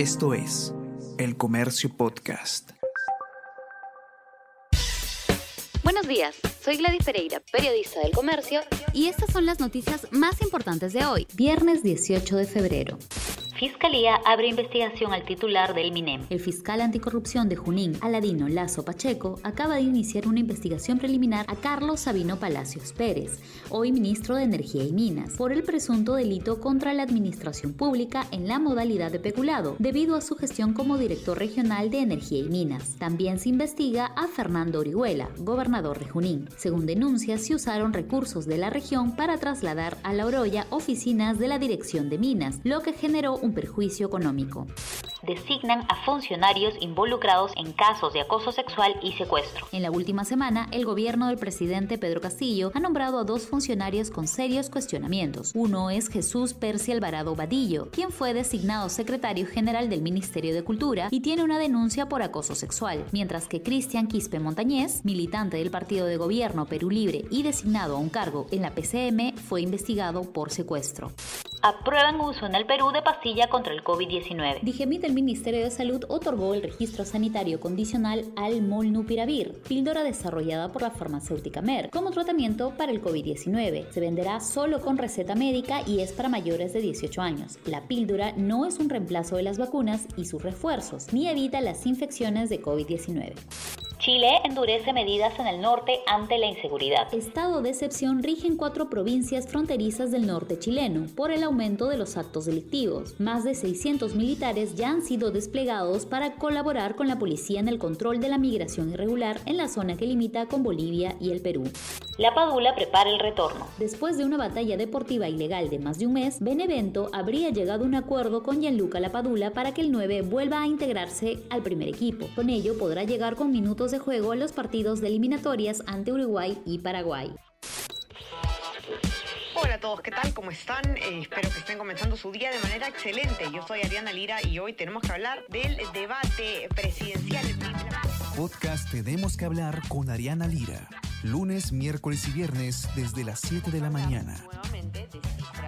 Esto es El Comercio Podcast. Buenos días, soy Gladys Pereira, periodista del Comercio, y estas son las noticias más importantes de hoy, viernes 18 de febrero. Fiscalía abre investigación al titular del MINEM. El fiscal anticorrupción de Junín, Aladino Lazo Pacheco, acaba de iniciar una investigación preliminar a Carlos Sabino Palacios Pérez, hoy ministro de Energía y Minas, por el presunto delito contra la administración pública en la modalidad de peculado, debido a su gestión como director regional de Energía y Minas. También se investiga a Fernando Orihuela, gobernador de Junín. Según denuncias, se usaron recursos de la región para trasladar a La Oroya oficinas de la Dirección de Minas, lo que generó un perjuicio económico. Designan a funcionarios involucrados en casos de acoso sexual y secuestro. En la última semana, el gobierno del presidente Pedro Castillo ha nombrado a dos funcionarios con serios cuestionamientos. Uno es Jesús Percy Alvarado Vadillo, quien fue designado secretario general del Ministerio de Cultura y tiene una denuncia por acoso sexual, mientras que Cristian Quispe Montañez, militante del partido de gobierno Perú Libre y designado a un cargo en la PCM, fue investigado por secuestro aprueban uso en el Perú de pastilla contra el COVID-19. Digemit del Ministerio de Salud otorgó el registro sanitario condicional al molnupiravir, píldora desarrollada por la farmacéutica Merck, como tratamiento para el COVID-19. Se venderá solo con receta médica y es para mayores de 18 años. La píldora no es un reemplazo de las vacunas y sus refuerzos, ni evita las infecciones de COVID-19. Chile endurece medidas en el norte ante la inseguridad. Estado de excepción rige en cuatro provincias fronterizas del norte chileno por el aumento de los actos delictivos. Más de 600 militares ya han sido desplegados para colaborar con la policía en el control de la migración irregular en la zona que limita con Bolivia y el Perú. La Padula prepara el retorno. Después de una batalla deportiva ilegal de más de un mes, Benevento habría llegado a un acuerdo con Gianluca Lapadula para que el 9 vuelva a integrarse al primer equipo. Con ello podrá llegar con minutos de juego en los partidos de eliminatorias ante Uruguay y Paraguay. Hola a todos, ¿qué tal? ¿Cómo están? Eh, espero que estén comenzando su día de manera excelente. Yo soy Ariana Lira y hoy tenemos que hablar del debate presidencial. Podcast Tenemos que hablar con Ariana Lira. Lunes, miércoles y viernes desde las 7 de la mañana.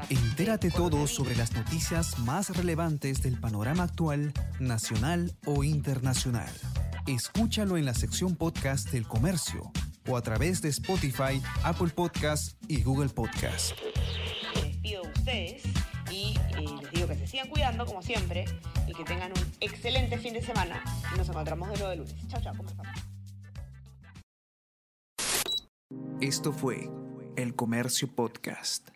Entérate todo sobre las noticias más relevantes del panorama actual, nacional o internacional. Escúchalo en la sección podcast del comercio o a través de Spotify, Apple Podcast y Google Podcast. Les despido de ustedes y eh, les digo que se sigan cuidando como siempre y que tengan un excelente fin de semana nos encontramos de nuevo de lunes. Chao, chao. Esto fue El Comercio Podcast.